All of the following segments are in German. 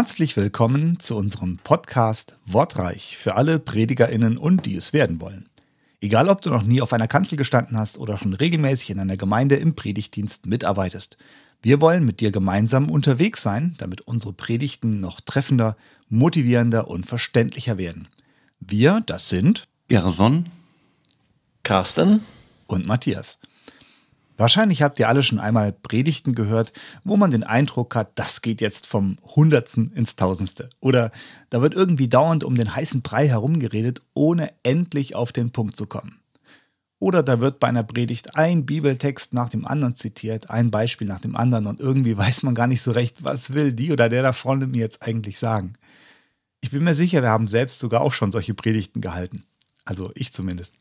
Herzlich willkommen zu unserem Podcast Wortreich für alle PredigerInnen und die es werden wollen. Egal, ob du noch nie auf einer Kanzel gestanden hast oder schon regelmäßig in einer Gemeinde im Predigtdienst mitarbeitest. Wir wollen mit dir gemeinsam unterwegs sein, damit unsere Predigten noch treffender, motivierender und verständlicher werden. Wir, das sind Gerson, Carsten und Matthias. Wahrscheinlich habt ihr alle schon einmal Predigten gehört, wo man den Eindruck hat, das geht jetzt vom Hundertsten ins Tausendste. Oder da wird irgendwie dauernd um den heißen Brei herumgeredet, ohne endlich auf den Punkt zu kommen. Oder da wird bei einer Predigt ein Bibeltext nach dem anderen zitiert, ein Beispiel nach dem anderen und irgendwie weiß man gar nicht so recht, was will die oder der da vorne mir jetzt eigentlich sagen. Ich bin mir sicher, wir haben selbst sogar auch schon solche Predigten gehalten. Also ich zumindest.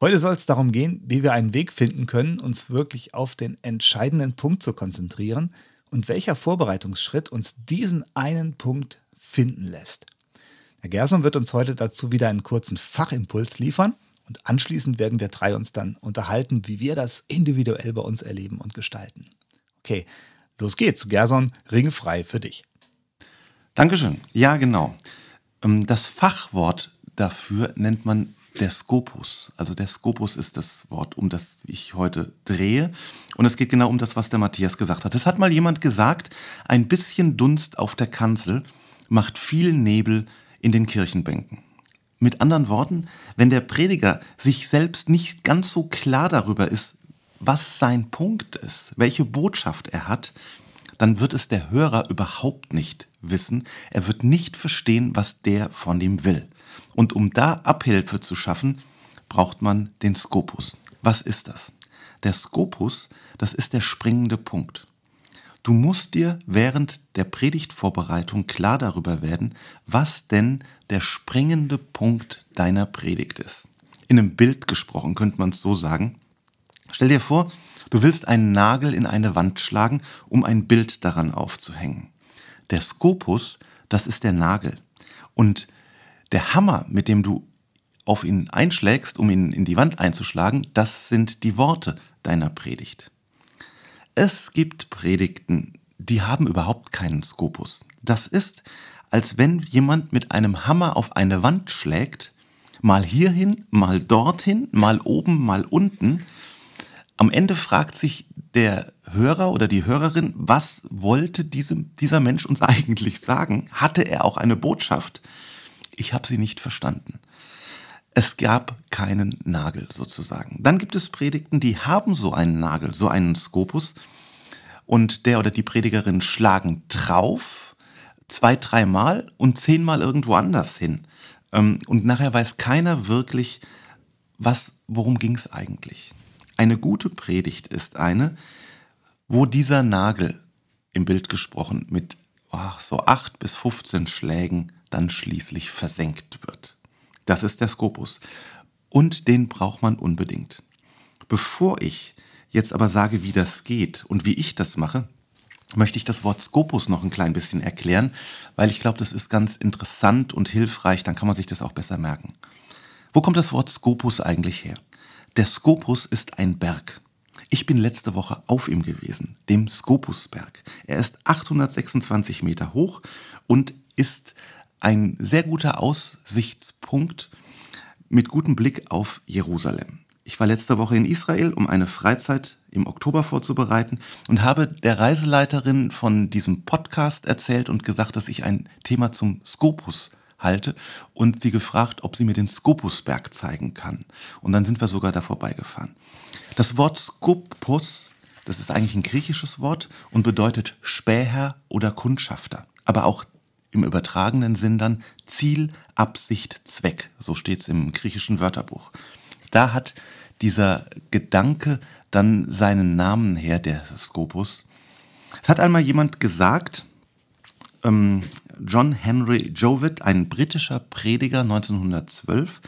Heute soll es darum gehen, wie wir einen Weg finden können, uns wirklich auf den entscheidenden Punkt zu konzentrieren und welcher Vorbereitungsschritt uns diesen einen Punkt finden lässt. Herr Gerson wird uns heute dazu wieder einen kurzen Fachimpuls liefern und anschließend werden wir drei uns dann unterhalten, wie wir das individuell bei uns erleben und gestalten. Okay, los geht's. Gerson, Ring frei für dich. Dankeschön. Ja, genau. Ähm, das Fachwort dafür nennt man der Skopus. Also der Skopus ist das Wort, um das ich heute drehe. Und es geht genau um das, was der Matthias gesagt hat. Es hat mal jemand gesagt, ein bisschen Dunst auf der Kanzel macht viel Nebel in den Kirchenbänken. Mit anderen Worten, wenn der Prediger sich selbst nicht ganz so klar darüber ist, was sein Punkt ist, welche Botschaft er hat, dann wird es der Hörer überhaupt nicht wissen. Er wird nicht verstehen, was der von ihm will. Und um da Abhilfe zu schaffen, braucht man den Skopus. Was ist das? Der Skopus, das ist der springende Punkt. Du musst dir während der Predigtvorbereitung klar darüber werden, was denn der springende Punkt deiner Predigt ist. In einem Bild gesprochen könnte man es so sagen. Stell dir vor, du willst einen Nagel in eine Wand schlagen, um ein Bild daran aufzuhängen. Der Skopus, das ist der Nagel. Und der Hammer, mit dem du auf ihn einschlägst, um ihn in die Wand einzuschlagen, das sind die Worte deiner Predigt. Es gibt Predigten, die haben überhaupt keinen Skopus. Das ist, als wenn jemand mit einem Hammer auf eine Wand schlägt, mal hierhin, mal dorthin, mal oben, mal unten. Am Ende fragt sich der Hörer oder die Hörerin, was wollte diesem, dieser Mensch uns eigentlich sagen? Hatte er auch eine Botschaft? Ich habe sie nicht verstanden. Es gab keinen Nagel sozusagen. Dann gibt es Predigten, die haben so einen Nagel, so einen Skopus. Und der oder die Predigerin schlagen drauf, zwei, dreimal und zehnmal irgendwo anders hin. Ähm, und nachher weiß keiner wirklich, was, worum ging es eigentlich. Eine gute Predigt ist eine, wo dieser Nagel, im Bild gesprochen, mit ach, so acht bis 15 Schlägen dann schließlich versenkt wird. Das ist der Skopus. Und den braucht man unbedingt. Bevor ich jetzt aber sage, wie das geht und wie ich das mache, möchte ich das Wort Skopus noch ein klein bisschen erklären, weil ich glaube, das ist ganz interessant und hilfreich, dann kann man sich das auch besser merken. Wo kommt das Wort Skopus eigentlich her? Der Skopus ist ein Berg. Ich bin letzte Woche auf ihm gewesen, dem Skopusberg. Er ist 826 Meter hoch und ist ein sehr guter Aussichtspunkt mit gutem Blick auf Jerusalem. Ich war letzte Woche in Israel, um eine Freizeit im Oktober vorzubereiten und habe der Reiseleiterin von diesem Podcast erzählt und gesagt, dass ich ein Thema zum Skopus halte und sie gefragt, ob sie mir den Skopusberg zeigen kann. Und dann sind wir sogar da vorbeigefahren. Das Wort Skopus, das ist eigentlich ein griechisches Wort und bedeutet Späher oder Kundschafter. Aber auch im übertragenen Sinn dann Ziel, Absicht, Zweck. So steht es im griechischen Wörterbuch. Da hat dieser Gedanke dann seinen Namen her, der Skopus. Es hat einmal jemand gesagt, ähm, John Henry Jowett, ein britischer Prediger 1912,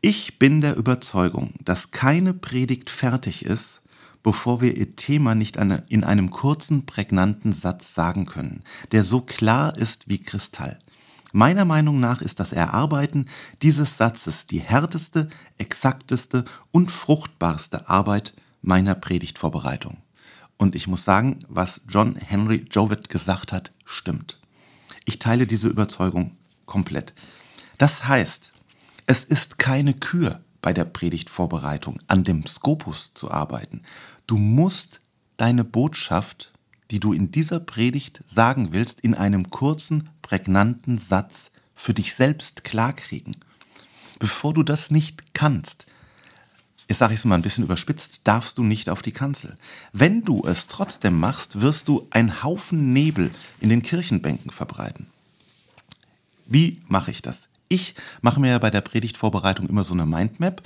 ich bin der Überzeugung, dass keine Predigt fertig ist, bevor wir ihr Thema nicht in einem kurzen, prägnanten Satz sagen können, der so klar ist wie Kristall. Meiner Meinung nach ist das Erarbeiten dieses Satzes die härteste, exakteste und fruchtbarste Arbeit meiner Predigtvorbereitung. Und ich muss sagen, was John Henry Jowett gesagt hat, stimmt. Ich teile diese Überzeugung komplett. Das heißt, es ist keine Kür bei der Predigtvorbereitung, an dem Skopus zu arbeiten. Du musst deine Botschaft, die du in dieser Predigt sagen willst, in einem kurzen, prägnanten Satz für dich selbst klarkriegen. Bevor du das nicht kannst, ich sage es mal ein bisschen überspitzt, darfst du nicht auf die Kanzel. Wenn du es trotzdem machst, wirst du einen Haufen Nebel in den Kirchenbänken verbreiten. Wie mache ich das? Ich mache mir bei der Predigtvorbereitung immer so eine Mindmap.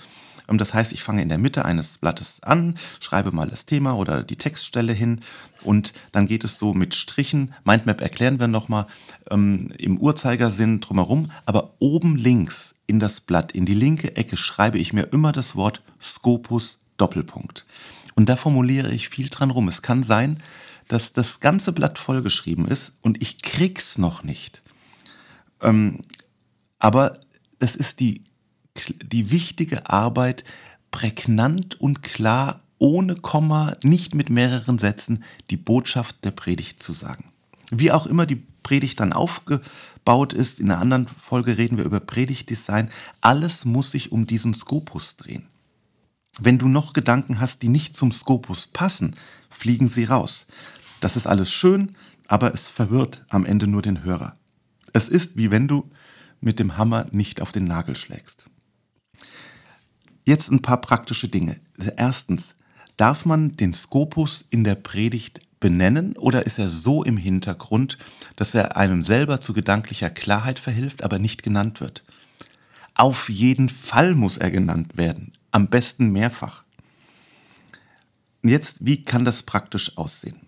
Ähm, das heißt, ich fange in der Mitte eines Blattes an, schreibe mal das Thema oder die Textstelle hin und dann geht es so mit Strichen. Mindmap erklären wir nochmal ähm, im Uhrzeigersinn drumherum, aber oben links in das Blatt, in die linke Ecke, schreibe ich mir immer das Wort Scopus Doppelpunkt. Und da formuliere ich viel dran rum. Es kann sein, dass das ganze Blatt vollgeschrieben ist und ich krieg's noch nicht. Ähm, aber es ist die, die wichtige Arbeit, prägnant und klar, ohne Komma, nicht mit mehreren Sätzen, die Botschaft der Predigt zu sagen. Wie auch immer die Predigt dann aufgebaut ist, in einer anderen Folge reden wir über Predigtdesign, alles muss sich um diesen Skopus drehen. Wenn du noch Gedanken hast, die nicht zum Skopus passen, fliegen sie raus. Das ist alles schön, aber es verwirrt am Ende nur den Hörer. Es ist wie wenn du mit dem Hammer nicht auf den Nagel schlägst. Jetzt ein paar praktische Dinge. Erstens, darf man den Skopus in der Predigt benennen oder ist er so im Hintergrund, dass er einem selber zu gedanklicher Klarheit verhilft, aber nicht genannt wird? Auf jeden Fall muss er genannt werden, am besten mehrfach. Jetzt, wie kann das praktisch aussehen?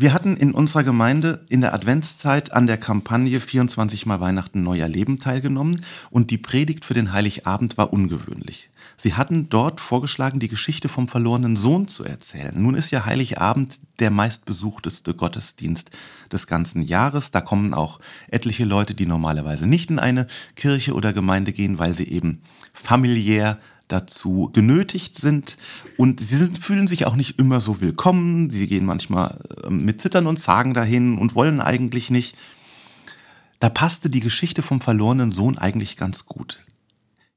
Wir hatten in unserer Gemeinde in der Adventszeit an der Kampagne 24 mal Weihnachten Neuer Leben teilgenommen und die Predigt für den Heiligabend war ungewöhnlich. Sie hatten dort vorgeschlagen, die Geschichte vom verlorenen Sohn zu erzählen. Nun ist ja Heiligabend der meistbesuchteste Gottesdienst des ganzen Jahres. Da kommen auch etliche Leute, die normalerweise nicht in eine Kirche oder Gemeinde gehen, weil sie eben familiär dazu genötigt sind und sie sind, fühlen sich auch nicht immer so willkommen. Sie gehen manchmal ähm, mit Zittern und Zagen dahin und wollen eigentlich nicht. Da passte die Geschichte vom verlorenen Sohn eigentlich ganz gut.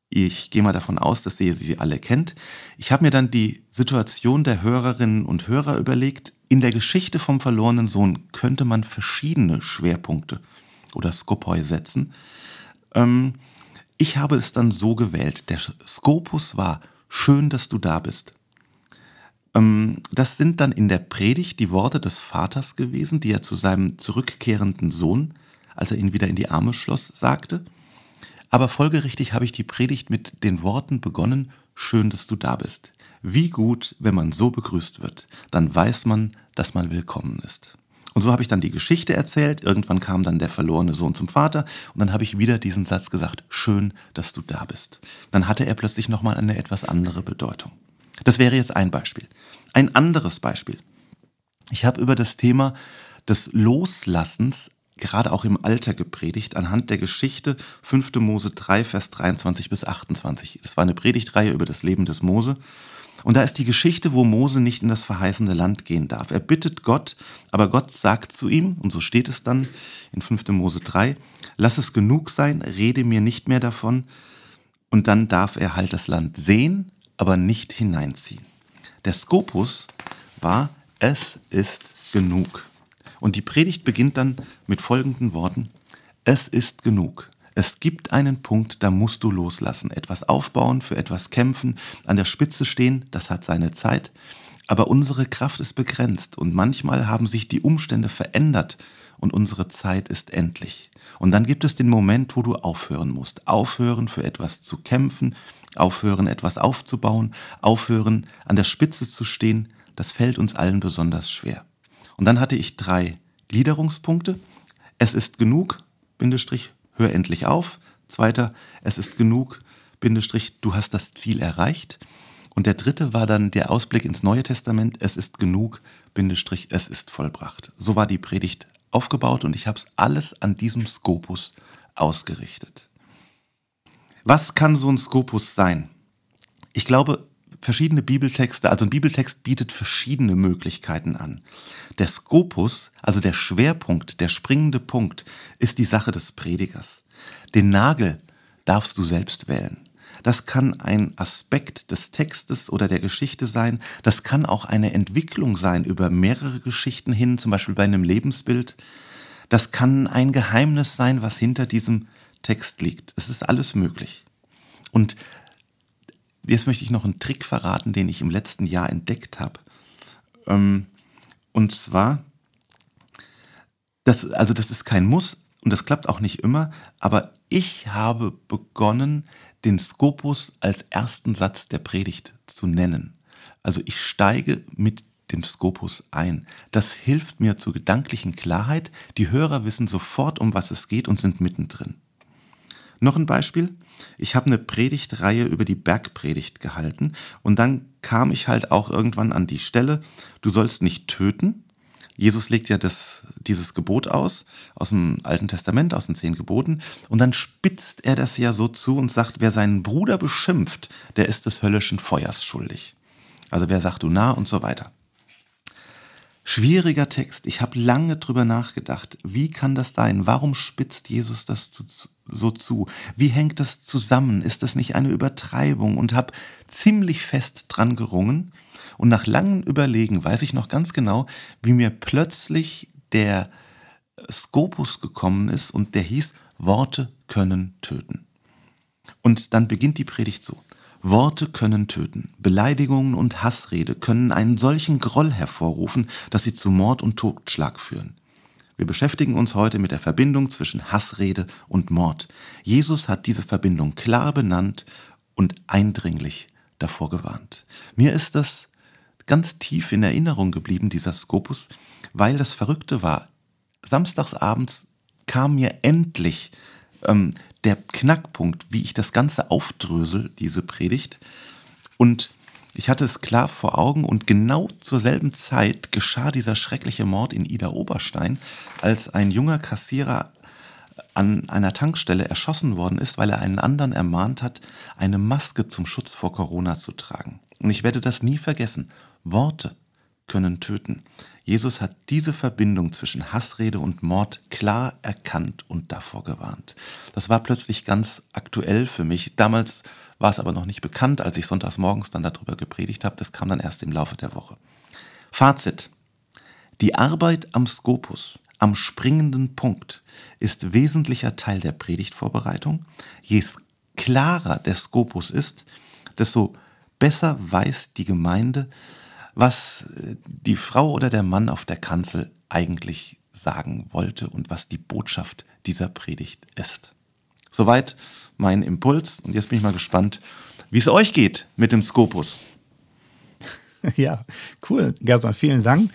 Ich gehe mal davon aus, dass ihr sie alle kennt. Ich habe mir dann die Situation der Hörerinnen und Hörer überlegt. In der Geschichte vom verlorenen Sohn könnte man verschiedene Schwerpunkte oder Skopoi setzen. Ähm, ich habe es dann so gewählt. Der Skopus war, schön, dass du da bist. Ähm, das sind dann in der Predigt die Worte des Vaters gewesen, die er zu seinem zurückkehrenden Sohn, als er ihn wieder in die Arme schloss, sagte. Aber folgerichtig habe ich die Predigt mit den Worten begonnen, schön, dass du da bist. Wie gut, wenn man so begrüßt wird, dann weiß man, dass man willkommen ist. Und so habe ich dann die Geschichte erzählt. Irgendwann kam dann der verlorene Sohn zum Vater und dann habe ich wieder diesen Satz gesagt, schön, dass du da bist. Dann hatte er plötzlich nochmal eine etwas andere Bedeutung. Das wäre jetzt ein Beispiel. Ein anderes Beispiel. Ich habe über das Thema des Loslassens gerade auch im Alter gepredigt, anhand der Geschichte 5. Mose 3, Vers 23 bis 28. Das war eine Predigtreihe über das Leben des Mose. Und da ist die Geschichte, wo Mose nicht in das verheißene Land gehen darf. Er bittet Gott, aber Gott sagt zu ihm, und so steht es dann in 5. Mose 3, lass es genug sein, rede mir nicht mehr davon. Und dann darf er halt das Land sehen, aber nicht hineinziehen. Der Skopus war, es ist genug. Und die Predigt beginnt dann mit folgenden Worten, es ist genug. Es gibt einen Punkt, da musst du loslassen. Etwas aufbauen, für etwas kämpfen, an der Spitze stehen, das hat seine Zeit. Aber unsere Kraft ist begrenzt und manchmal haben sich die Umstände verändert und unsere Zeit ist endlich. Und dann gibt es den Moment, wo du aufhören musst. Aufhören, für etwas zu kämpfen, aufhören, etwas aufzubauen, aufhören, an der Spitze zu stehen. Das fällt uns allen besonders schwer. Und dann hatte ich drei Gliederungspunkte. Es ist genug, Bindestrich, hör endlich auf. Zweiter, es ist genug, Bindestrich, du hast das Ziel erreicht. Und der dritte war dann der Ausblick ins Neue Testament, es ist genug, Bindestrich, es ist vollbracht. So war die Predigt aufgebaut und ich habe es alles an diesem Skopus ausgerichtet. Was kann so ein Skopus sein? Ich glaube, verschiedene Bibeltexte, also ein Bibeltext bietet verschiedene Möglichkeiten an. Der Skopus, also der Schwerpunkt, der springende Punkt, ist die Sache des Predigers. Den Nagel darfst du selbst wählen. Das kann ein Aspekt des Textes oder der Geschichte sein. Das kann auch eine Entwicklung sein über mehrere Geschichten hin, zum Beispiel bei einem Lebensbild. Das kann ein Geheimnis sein, was hinter diesem Text liegt. Es ist alles möglich. Und jetzt möchte ich noch einen Trick verraten, den ich im letzten Jahr entdeckt habe. Ähm, und zwar, das, also das ist kein Muss und das klappt auch nicht immer, aber ich habe begonnen, den Skopus als ersten Satz der Predigt zu nennen. Also ich steige mit dem Skopus ein. Das hilft mir zur gedanklichen Klarheit. Die Hörer wissen sofort, um was es geht und sind mittendrin. Noch ein Beispiel. Ich habe eine Predigtreihe über die Bergpredigt gehalten und dann kam ich halt auch irgendwann an die Stelle, du sollst nicht töten. Jesus legt ja das, dieses Gebot aus, aus dem Alten Testament, aus den zehn Geboten, und dann spitzt er das ja so zu und sagt, wer seinen Bruder beschimpft, der ist des höllischen Feuers schuldig. Also wer sagt du nah und so weiter. Schwieriger Text. Ich habe lange drüber nachgedacht. Wie kann das sein? Warum spitzt Jesus das zu, so zu? Wie hängt das zusammen? Ist das nicht eine Übertreibung? Und habe ziemlich fest dran gerungen. Und nach langem Überlegen weiß ich noch ganz genau, wie mir plötzlich der Skopus gekommen ist und der hieß, Worte können töten. Und dann beginnt die Predigt so. Worte können töten. Beleidigungen und Hassrede können einen solchen Groll hervorrufen, dass sie zu Mord und Totschlag führen. Wir beschäftigen uns heute mit der Verbindung zwischen Hassrede und Mord. Jesus hat diese Verbindung klar benannt und eindringlich davor gewarnt. Mir ist das ganz tief in Erinnerung geblieben, dieser Skopus, weil das Verrückte war. Samstagsabends kam mir endlich ähm, der Knackpunkt, wie ich das Ganze aufdrösel, diese Predigt. Und ich hatte es klar vor Augen und genau zur selben Zeit geschah dieser schreckliche Mord in Ida Oberstein, als ein junger Kassierer an einer Tankstelle erschossen worden ist, weil er einen anderen ermahnt hat, eine Maske zum Schutz vor Corona zu tragen. Und ich werde das nie vergessen. Worte können töten. Jesus hat diese Verbindung zwischen Hassrede und Mord klar erkannt und davor gewarnt. Das war plötzlich ganz aktuell für mich. Damals war es aber noch nicht bekannt, als ich sonntags morgens dann darüber gepredigt habe. Das kam dann erst im Laufe der Woche. Fazit. Die Arbeit am Skopus, am springenden Punkt, ist wesentlicher Teil der Predigtvorbereitung. Je klarer der Skopus ist, desto besser weiß die Gemeinde, was äh, die Frau oder der Mann auf der Kanzel eigentlich sagen wollte und was die Botschaft dieser Predigt ist. Soweit mein Impuls und jetzt bin ich mal gespannt, wie es euch geht mit dem Skopus. Ja, cool. Gerson, vielen Dank.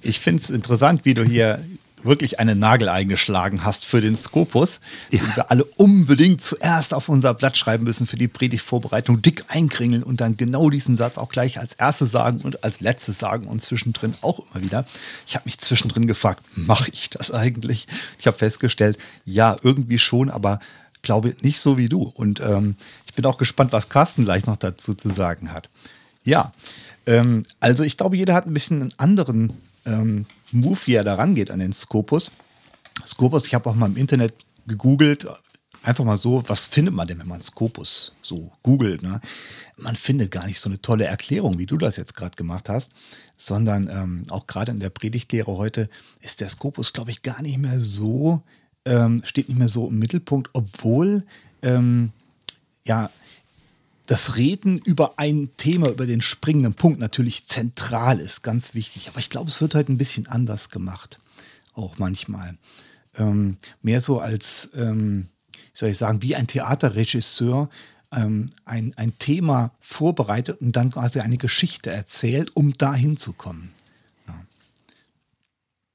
Ich finde es interessant, wie du hier wirklich einen Nagel eingeschlagen hast für den Skopus, ja. den wir alle unbedingt zuerst auf unser Blatt schreiben müssen für die Predigtvorbereitung, dick einkringeln und dann genau diesen Satz auch gleich als erstes sagen und als letztes sagen und zwischendrin auch immer wieder. Ich habe mich zwischendrin gefragt, mache ich das eigentlich? Ich habe festgestellt, ja, irgendwie schon, aber glaube nicht so wie du. Und ähm, ich bin auch gespannt, was Carsten gleich noch dazu zu sagen hat. Ja, ähm, also ich glaube, jeder hat ein bisschen einen anderen ähm, Move, wie er da rangeht an den Scopus. Scopus, ich habe auch mal im Internet gegoogelt, einfach mal so, was findet man denn, wenn man Scopus so googelt? Ne? Man findet gar nicht so eine tolle Erklärung, wie du das jetzt gerade gemacht hast, sondern ähm, auch gerade in der Predigtlehre heute ist der Scopus, glaube ich, gar nicht mehr so, ähm, steht nicht mehr so im Mittelpunkt, obwohl ähm, ja das Reden über ein Thema, über den springenden Punkt natürlich zentral ist, ganz wichtig. Aber ich glaube, es wird halt ein bisschen anders gemacht. Auch manchmal. Ähm, mehr so als, ähm, wie soll ich sagen, wie ein Theaterregisseur ähm, ein, ein Thema vorbereitet und dann quasi eine Geschichte erzählt, um dahin zu kommen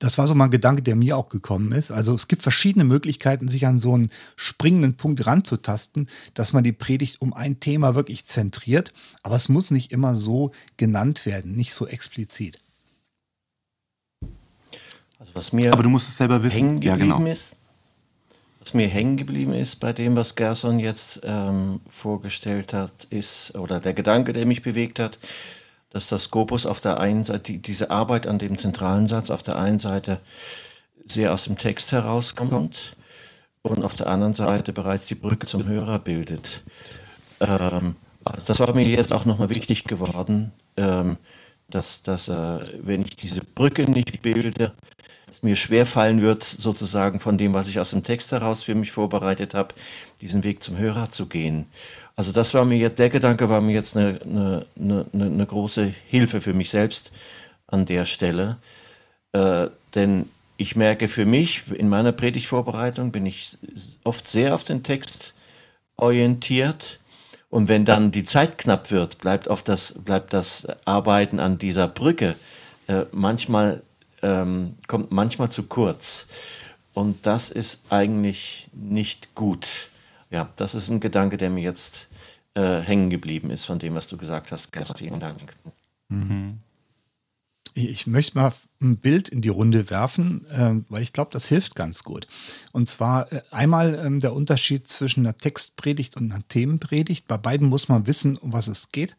das war so mal ein Gedanke, der mir auch gekommen ist. Also es gibt verschiedene Möglichkeiten, sich an so einen springenden Punkt ranzutasten, dass man die Predigt um ein Thema wirklich zentriert. Aber es muss nicht immer so genannt werden, nicht so explizit. Also was mir aber du musst es selber wissen. hängen ja, genau. ist, was mir hängen geblieben ist bei dem, was Gerson jetzt ähm, vorgestellt hat, ist, oder der Gedanke, der mich bewegt hat, dass das Scopus auf der einen Seite, die, diese Arbeit an dem zentralen Satz auf der einen Seite sehr aus dem Text herauskommt und auf der anderen Seite bereits die Brücke zum Hörer bildet. Ähm, also das war mir jetzt auch nochmal wichtig geworden, ähm, dass, dass äh, wenn ich diese Brücke nicht bilde, es mir schwer fallen wird, sozusagen von dem, was ich aus dem Text heraus für mich vorbereitet habe, diesen Weg zum Hörer zu gehen. Also das war mir jetzt, der Gedanke war mir jetzt eine, eine, eine, eine große Hilfe für mich selbst an der Stelle. Äh, denn ich merke für mich, in meiner Predigtvorbereitung bin ich oft sehr auf den Text orientiert. Und wenn dann die Zeit knapp wird, bleibt, auf das, bleibt das Arbeiten an dieser Brücke äh, manchmal, ähm, kommt manchmal zu kurz. Und das ist eigentlich nicht gut. Ja, das ist ein Gedanke, der mir jetzt äh, hängen geblieben ist von dem, was du gesagt hast. Gerd. Vielen Dank. Mhm. Ich möchte mal ein Bild in die Runde werfen, äh, weil ich glaube, das hilft ganz gut. Und zwar äh, einmal ähm, der Unterschied zwischen einer Textpredigt und einer Themenpredigt. Bei beiden muss man wissen, um was es geht.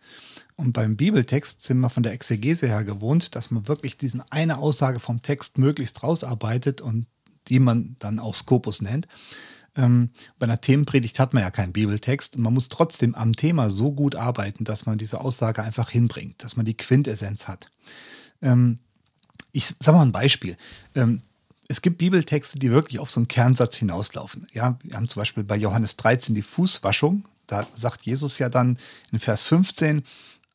Und beim Bibeltext sind wir von der Exegese her gewohnt, dass man wirklich diesen eine Aussage vom Text möglichst rausarbeitet und die man dann auch Skopus nennt. Ähm, bei einer Themenpredigt hat man ja keinen Bibeltext und man muss trotzdem am Thema so gut arbeiten, dass man diese Aussage einfach hinbringt, dass man die Quintessenz hat. Ähm, ich sage mal ein Beispiel. Ähm, es gibt Bibeltexte, die wirklich auf so einen Kernsatz hinauslaufen. Ja, wir haben zum Beispiel bei Johannes 13 die Fußwaschung. Da sagt Jesus ja dann in Vers 15,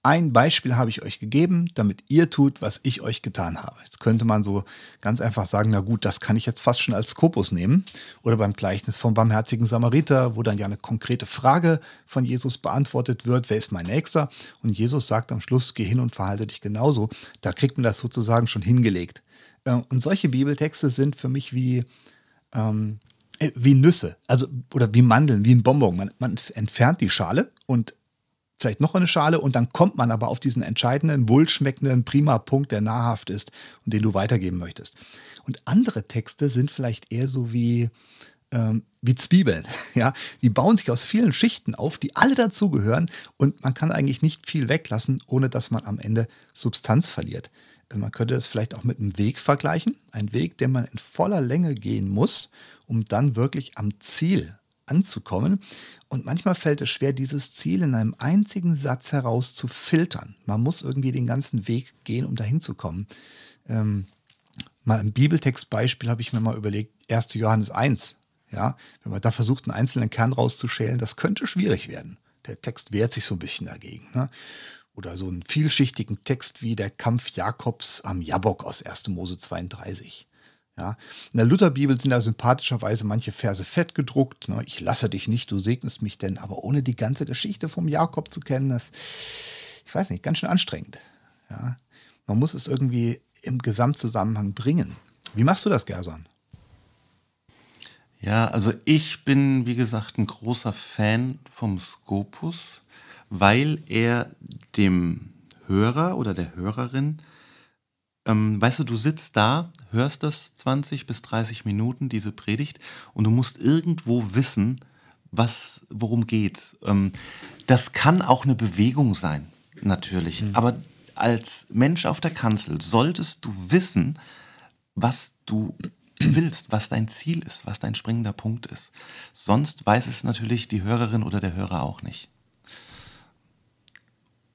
ein Beispiel habe ich euch gegeben, damit ihr tut, was ich euch getan habe. Jetzt könnte man so ganz einfach sagen, na gut, das kann ich jetzt fast schon als Skopus nehmen. Oder beim Gleichnis vom barmherzigen Samariter, wo dann ja eine konkrete Frage von Jesus beantwortet wird, wer ist mein Nächster? Und Jesus sagt am Schluss, geh hin und verhalte dich genauso. Da kriegt man das sozusagen schon hingelegt. Äh, und solche Bibeltexte sind für mich wie, ähm, äh, wie Nüsse, also oder wie Mandeln, wie ein Bonbon. Man, man entfernt die Schale und vielleicht noch eine Schale und dann kommt man aber auf diesen entscheidenden, wohlschmeckenden, prima Punkt, der nahrhaft ist und den du weitergeben möchtest. Und andere Texte sind vielleicht eher so wie, ähm, wie Zwiebeln. Ja? Die bauen sich aus vielen Schichten auf, die alle dazugehören und man kann eigentlich nicht viel weglassen, ohne dass man am Ende Substanz verliert. Man könnte es vielleicht auch mit einem Weg vergleichen. Ein Weg, den man in voller Länge gehen muss, um dann wirklich am Ziel anzukommen. Und manchmal fällt es schwer, dieses Ziel in einem einzigen Satz heraus zu filtern. Man muss irgendwie den ganzen Weg gehen, um dahin zu kommen. Ähm, mal ein Bibeltextbeispiel habe ich mir mal überlegt, 1. Johannes 1. Ja, wenn man da versucht, einen einzelnen Kern rauszuschälen, das könnte schwierig werden. Der Text wehrt sich so ein bisschen dagegen. Ne? Oder so einen vielschichtigen Text wie der Kampf Jakobs am Jabok aus 1. Mose 32. Ja. In der Lutherbibel sind da sympathischerweise manche Verse fett gedruckt. Ne? Ich lasse dich nicht, du segnest mich denn. Aber ohne die ganze Geschichte vom Jakob zu kennen, das, ich weiß nicht, ganz schön anstrengend. Ja. Man muss es irgendwie im Gesamtzusammenhang bringen. Wie machst du das, Gerson? Ja, also ich bin, wie gesagt, ein großer Fan vom Scopus, weil er dem Hörer oder der Hörerin ähm, weißt du, du sitzt da, hörst das 20 bis 30 Minuten, diese Predigt, und du musst irgendwo wissen, was, worum geht. Ähm, das kann auch eine Bewegung sein, natürlich. Mhm. Aber als Mensch auf der Kanzel solltest du wissen, was du willst, was dein Ziel ist, was dein springender Punkt ist. Sonst weiß es natürlich die Hörerin oder der Hörer auch nicht.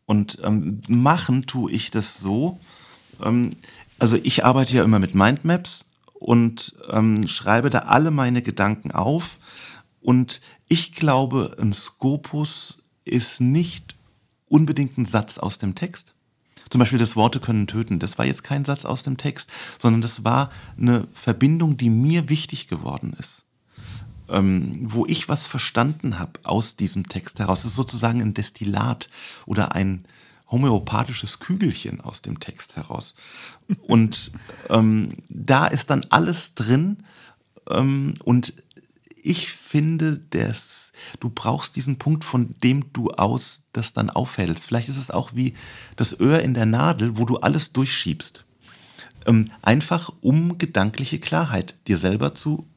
Und ähm, machen tue ich das so, ähm, also ich arbeite ja immer mit Mindmaps und ähm, schreibe da alle meine Gedanken auf. Und ich glaube, ein Skopus ist nicht unbedingt ein Satz aus dem Text. Zum Beispiel das Worte können töten. Das war jetzt kein Satz aus dem Text, sondern das war eine Verbindung, die mir wichtig geworden ist. Ähm, wo ich was verstanden habe aus diesem Text heraus. Das ist sozusagen ein Destillat oder ein, homöopathisches Kügelchen aus dem Text heraus. Und ähm, da ist dann alles drin. Ähm, und ich finde, dass du brauchst diesen Punkt, von dem du aus das dann aufhältst. Vielleicht ist es auch wie das Öhr in der Nadel, wo du alles durchschiebst. Ähm, einfach um gedankliche Klarheit dir selber zu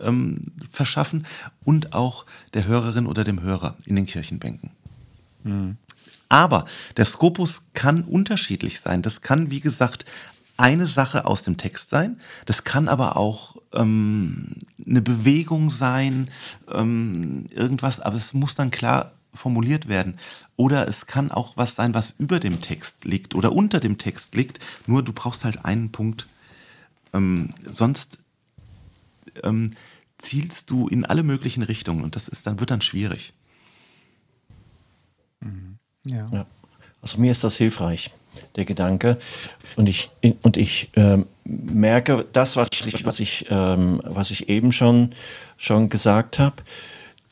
ähm, verschaffen und auch der Hörerin oder dem Hörer in den Kirchenbänken. Mhm. Aber der Skopus kann unterschiedlich sein. Das kann, wie gesagt, eine Sache aus dem Text sein. Das kann aber auch ähm, eine Bewegung sein, ähm, irgendwas, aber es muss dann klar formuliert werden. Oder es kann auch was sein, was über dem Text liegt oder unter dem Text liegt. Nur du brauchst halt einen Punkt. Ähm, sonst ähm, zielst du in alle möglichen Richtungen und das ist dann wird dann schwierig. Mhm. Ja. ja. Also mir ist das hilfreich, der Gedanke. Und ich, und ich ähm, merke das, was ich, was ich, ähm, was ich eben schon, schon gesagt habe,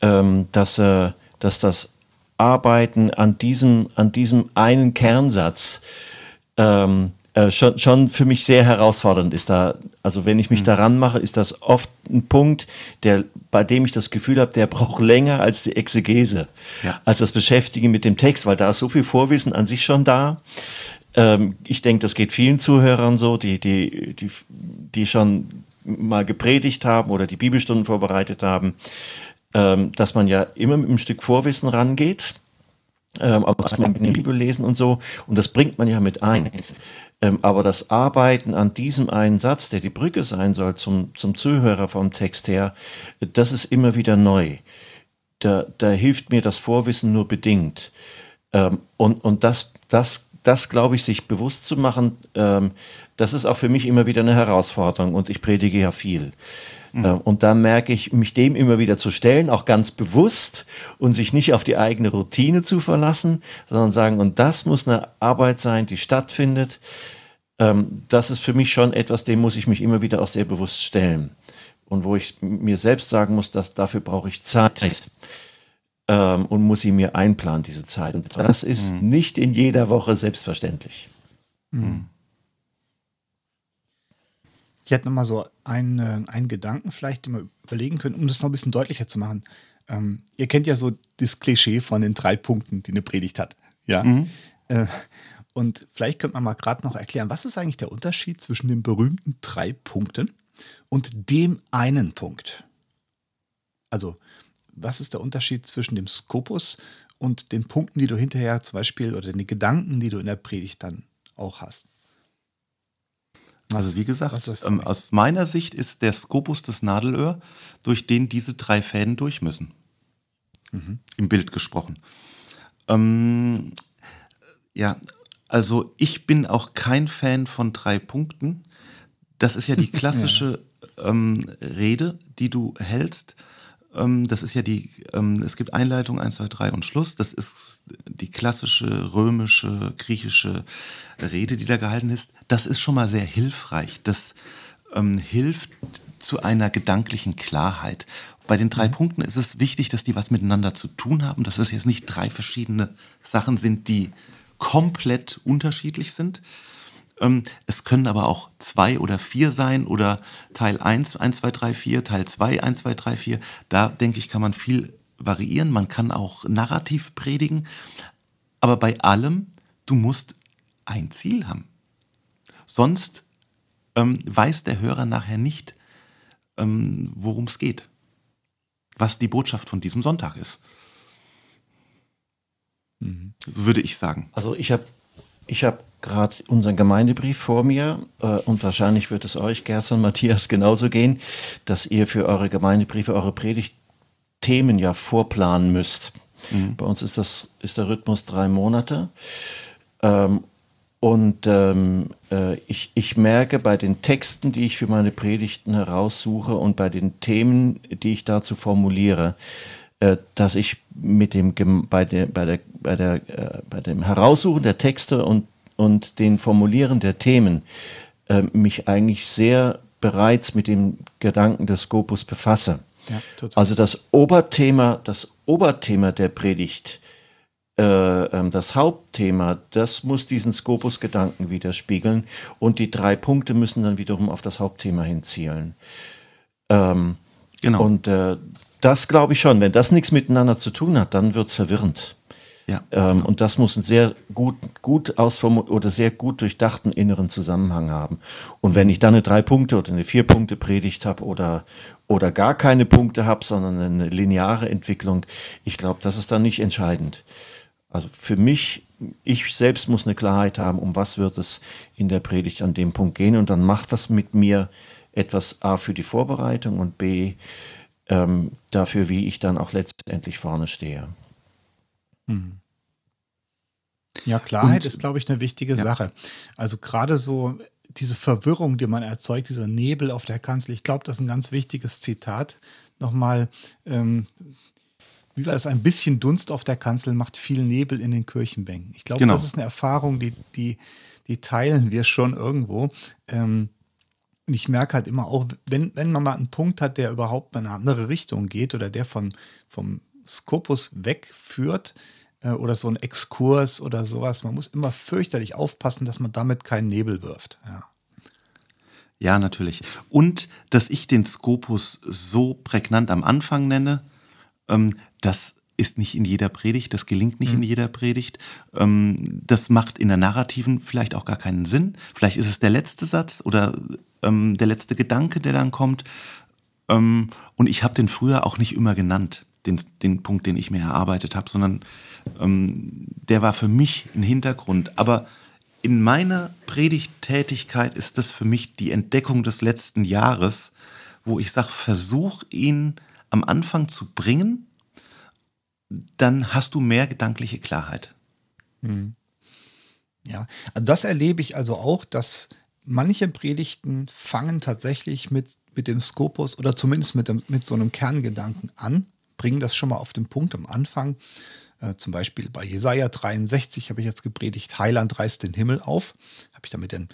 ähm, dass, äh, dass das Arbeiten an diesem, an diesem einen Kernsatz ähm, äh, schon, schon für mich sehr herausfordernd ist. Da, also wenn ich mich mhm. daran mache, ist das oft ein Punkt, der, bei dem ich das Gefühl habe, der braucht länger als die Exegese, ja. als das Beschäftigen mit dem Text, weil da ist so viel Vorwissen an sich schon da. Ähm, ich denke, das geht vielen Zuhörern so, die, die, die, die schon mal gepredigt haben oder die Bibelstunden vorbereitet haben, ähm, dass man ja immer mit einem Stück Vorwissen rangeht. Ähm, aber man mit der Bibel lesen und so. Und das bringt man ja mit ein. Ähm, aber das Arbeiten an diesem einen Satz, der die Brücke sein soll zum, zum Zuhörer vom Text her, das ist immer wieder neu. Da, da hilft mir das Vorwissen nur bedingt. Ähm, und und das, das, das glaube ich, sich bewusst zu machen, ähm, das ist auch für mich immer wieder eine Herausforderung und ich predige ja viel. Mhm. Ähm, und da merke ich, mich dem immer wieder zu stellen, auch ganz bewusst und sich nicht auf die eigene Routine zu verlassen, sondern sagen, und das muss eine Arbeit sein, die stattfindet. Ähm, das ist für mich schon etwas, dem muss ich mich immer wieder auch sehr bewusst stellen. Und wo ich mir selbst sagen muss, dass dafür brauche ich Zeit ähm, und muss sie mir einplanen, diese Zeit. Und das ist mhm. nicht in jeder Woche selbstverständlich. Mhm. Ich hätte nochmal so einen, äh, einen Gedanken vielleicht, den wir überlegen können, um das noch ein bisschen deutlicher zu machen. Ähm, ihr kennt ja so das Klischee von den drei Punkten, die eine Predigt hat. Ja. Mhm. Äh, und vielleicht könnte man mal gerade noch erklären, was ist eigentlich der Unterschied zwischen den berühmten drei Punkten und dem einen Punkt? Also, was ist der Unterschied zwischen dem Skopus und den Punkten, die du hinterher zum Beispiel oder den Gedanken, die du in der Predigt dann auch hast? Also wie gesagt, ähm, aus meiner Sicht ist der Skopus das Nadelöhr, durch den diese drei Fäden durch müssen. Mhm. Im Bild gesprochen. Ähm, ja, also ich bin auch kein Fan von drei Punkten. Das ist ja die klassische ja. ähm, Rede, die du hältst. Ähm, das ist ja die, ähm, es gibt Einleitung 1, 2, 3 und Schluss. Das ist die klassische römische, griechische Rede, die da gehalten ist. Das ist schon mal sehr hilfreich. Das ähm, hilft zu einer gedanklichen Klarheit. Bei den drei mhm. Punkten ist es wichtig, dass die was miteinander zu tun haben, dass es jetzt nicht drei verschiedene Sachen sind, die komplett unterschiedlich sind, es können aber auch zwei oder vier sein oder Teil 1, 1, 2, 3, 4, Teil 2, 1, 2, 3, 4. Da denke ich, kann man viel variieren. Man kann auch narrativ predigen. Aber bei allem, du musst ein Ziel haben. Sonst ähm, weiß der Hörer nachher nicht, ähm, worum es geht. Was die Botschaft von diesem Sonntag ist. Mhm. Würde ich sagen. Also ich habe ich habe gerade unseren Gemeindebrief vor mir äh, und wahrscheinlich wird es euch, Gerson, Matthias, genauso gehen, dass ihr für eure Gemeindebriefe, eure Predigtthemen ja vorplanen müsst. Mhm. Bei uns ist, das, ist der Rhythmus drei Monate. Ähm, und ähm, äh, ich, ich merke bei den Texten, die ich für meine Predigten heraussuche und bei den Themen, die ich dazu formuliere, dass ich mit dem bei der, bei der, bei der, äh, bei dem Heraussuchen der Texte und, und den Formulieren der Themen äh, mich eigentlich sehr bereits mit dem Gedanken des Scopus befasse. Ja, also das Oberthema, das Oberthema der Predigt, äh, ähm, das Hauptthema, das muss diesen Scopus-Gedanken widerspiegeln und die drei Punkte müssen dann wiederum auf das Hauptthema hinzielen. Ähm, genau. Und äh, das glaube ich schon. Wenn das nichts miteinander zu tun hat, dann wird es verwirrend. Ja, ähm, und das muss einen sehr gut, gut ausformulierten oder sehr gut durchdachten inneren Zusammenhang haben. Und wenn ich dann eine drei Punkte oder eine vier Punkte Predigt habe oder, oder gar keine Punkte habe, sondern eine lineare Entwicklung, ich glaube, das ist dann nicht entscheidend. Also für mich, ich selbst muss eine Klarheit haben, um was wird es in der Predigt an dem Punkt gehen. Und dann macht das mit mir etwas A für die Vorbereitung und B ähm, dafür, wie ich dann auch letztendlich vorne stehe. Hm. Ja, Klarheit und, ist, glaube ich, eine wichtige ja. Sache. Also gerade so diese Verwirrung, die man erzeugt, dieser Nebel auf der Kanzel, ich glaube, das ist ein ganz wichtiges Zitat. Nochmal, ähm, wie war das? Ein bisschen Dunst auf der Kanzel macht viel Nebel in den Kirchenbänken. Ich glaube, genau. das ist eine Erfahrung, die, die, die teilen wir schon irgendwo. Ähm, und ich merke halt immer auch, wenn, wenn man mal einen Punkt hat, der überhaupt in eine andere Richtung geht oder der von, vom Skopus wegführt äh, oder so ein Exkurs oder sowas, man muss immer fürchterlich aufpassen, dass man damit keinen Nebel wirft. Ja. Ja, natürlich. Und dass ich den Skopus so prägnant am Anfang nenne, ähm, das ist nicht in jeder Predigt, das gelingt nicht mhm. in jeder Predigt. Ähm, das macht in der Narrativen vielleicht auch gar keinen Sinn. Vielleicht ist es der letzte Satz oder ähm, der letzte Gedanke, der dann kommt. Ähm, und ich habe den früher auch nicht immer genannt, den, den Punkt, den ich mir erarbeitet habe, sondern ähm, der war für mich ein Hintergrund. Aber in meiner Predigttätigkeit ist das für mich die Entdeckung des letzten Jahres, wo ich sage, versuch ihn am Anfang zu bringen, dann hast du mehr gedankliche Klarheit. Hm. Ja, das erlebe ich also auch, dass manche Predigten fangen tatsächlich mit, mit dem Skopus oder zumindest mit, dem, mit so einem Kerngedanken an, bringen das schon mal auf den Punkt am Anfang. Äh, zum Beispiel bei Jesaja 63 habe ich jetzt gepredigt, Heiland reißt den Himmel auf. Habe ich damit den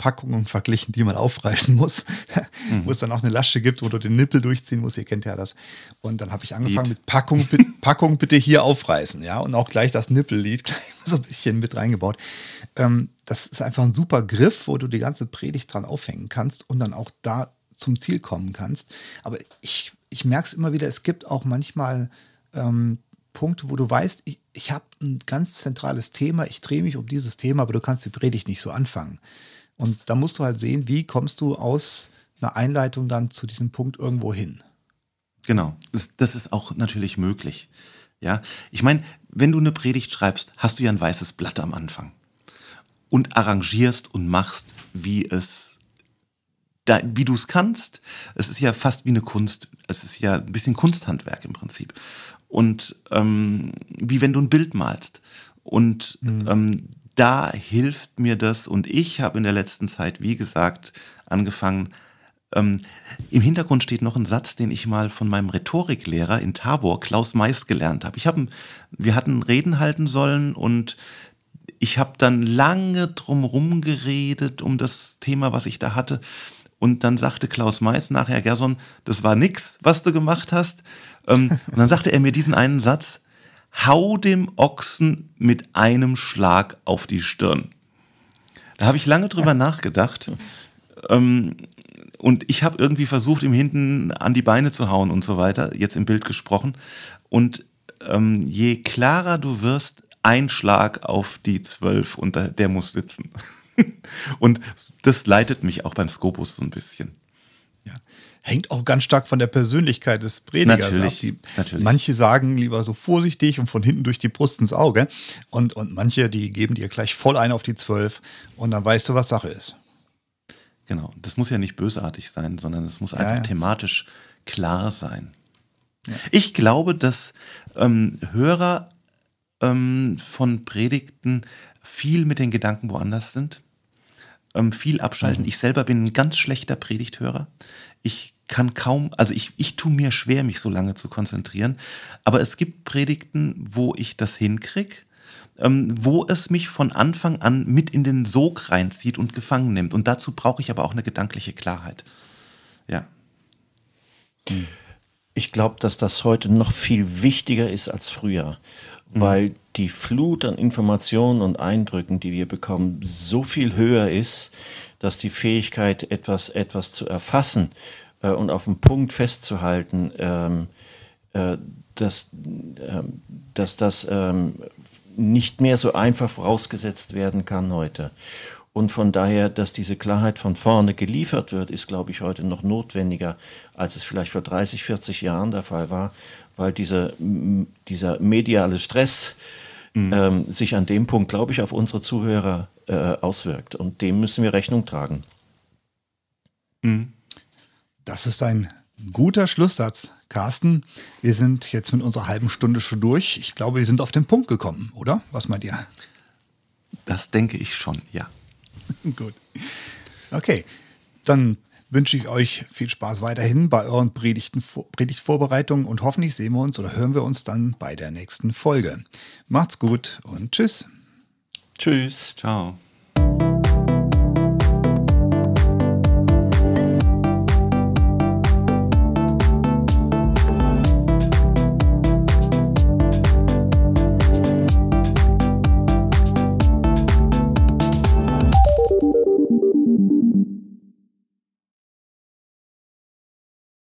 Packungen verglichen, die man aufreißen muss, mhm. wo es dann auch eine Lasche gibt, wo du den Nippel durchziehen musst. Ihr kennt ja das. Und dann habe ich angefangen Lied. mit Packung, Packung bitte hier aufreißen, ja, und auch gleich das Nippellied gleich so ein bisschen mit reingebaut. Ähm, das ist einfach ein super Griff, wo du die ganze Predigt dran aufhängen kannst und dann auch da zum Ziel kommen kannst. Aber ich, ich merke es immer wieder, es gibt auch manchmal ähm, Punkte, wo du weißt, ich, ich habe ein ganz zentrales Thema, ich drehe mich um dieses Thema, aber du kannst die Predigt nicht so anfangen. Und da musst du halt sehen, wie kommst du aus einer Einleitung dann zu diesem Punkt irgendwo hin. Genau, das, ist auch natürlich möglich. Ja, ich meine, wenn du eine Predigt schreibst, hast du ja ein weißes Blatt am Anfang und arrangierst und machst, wie es, wie du es kannst. Es ist ja fast wie eine Kunst. Es ist ja ein bisschen Kunsthandwerk im Prinzip. Und ähm, wie wenn du ein Bild malst. Und mhm. ähm, da hilft mir das und ich habe in der letzten Zeit, wie gesagt, angefangen. Ähm, Im Hintergrund steht noch ein Satz, den ich mal von meinem Rhetoriklehrer in Tabor, Klaus Mais, gelernt habe. Ich hab, wir hatten Reden halten sollen und ich habe dann lange drumherum geredet um das Thema, was ich da hatte. Und dann sagte Klaus Mais nachher, Gerson, das war nix, was du gemacht hast. Ähm, und dann sagte er mir diesen einen Satz, hau dem Ochsen mit einem Schlag auf die Stirn. Da habe ich lange drüber nachgedacht. Ähm, und ich habe irgendwie versucht, ihm hinten an die Beine zu hauen und so weiter, jetzt im Bild gesprochen. Und ähm, je klarer du wirst, ein Schlag auf die zwölf und der, der muss sitzen. und das leitet mich auch beim Skopus so ein bisschen. Hängt auch ganz stark von der Persönlichkeit des Predigers natürlich, ab. Die, natürlich. Manche sagen lieber so vorsichtig und von hinten durch die Brust ins Auge. Und, und manche, die geben dir gleich voll ein auf die Zwölf und dann weißt du, was Sache ist. Genau. Das muss ja nicht bösartig sein, sondern es muss einfach ja, ja. thematisch klar sein. Ja. Ich glaube, dass ähm, Hörer ähm, von Predigten viel mit den Gedanken woanders sind, ähm, viel abschalten. Mhm. Ich selber bin ein ganz schlechter Predigthörer. Ich kann kaum, also ich, ich tue mir schwer, mich so lange zu konzentrieren. Aber es gibt Predigten, wo ich das hinkriege, ähm, wo es mich von Anfang an mit in den Sog reinzieht und gefangen nimmt. Und dazu brauche ich aber auch eine gedankliche Klarheit. Ja. Ich glaube, dass das heute noch viel wichtiger ist als früher, mhm. weil die Flut an Informationen und Eindrücken, die wir bekommen, so viel höher ist, dass die Fähigkeit, etwas, etwas zu erfassen äh, und auf den Punkt festzuhalten, ähm, äh, dass, ähm, dass das ähm, nicht mehr so einfach vorausgesetzt werden kann heute. Und von daher, dass diese Klarheit von vorne geliefert wird, ist, glaube ich, heute noch notwendiger, als es vielleicht vor 30, 40 Jahren der Fall war, weil diese, dieser mediale Stress mhm. ähm, sich an dem Punkt, glaube ich, auf unsere Zuhörer äh, auswirkt. Und dem müssen wir Rechnung tragen. Mhm. Das ist ein guter Schlusssatz, Carsten. Wir sind jetzt mit unserer halben Stunde schon durch. Ich glaube, wir sind auf den Punkt gekommen, oder? Was meint ihr? Das denke ich schon, ja. Gut. Okay, dann wünsche ich euch viel Spaß weiterhin bei euren Predigten, Predigtvorbereitungen und hoffentlich sehen wir uns oder hören wir uns dann bei der nächsten Folge. Macht's gut und tschüss. Tschüss. Ciao.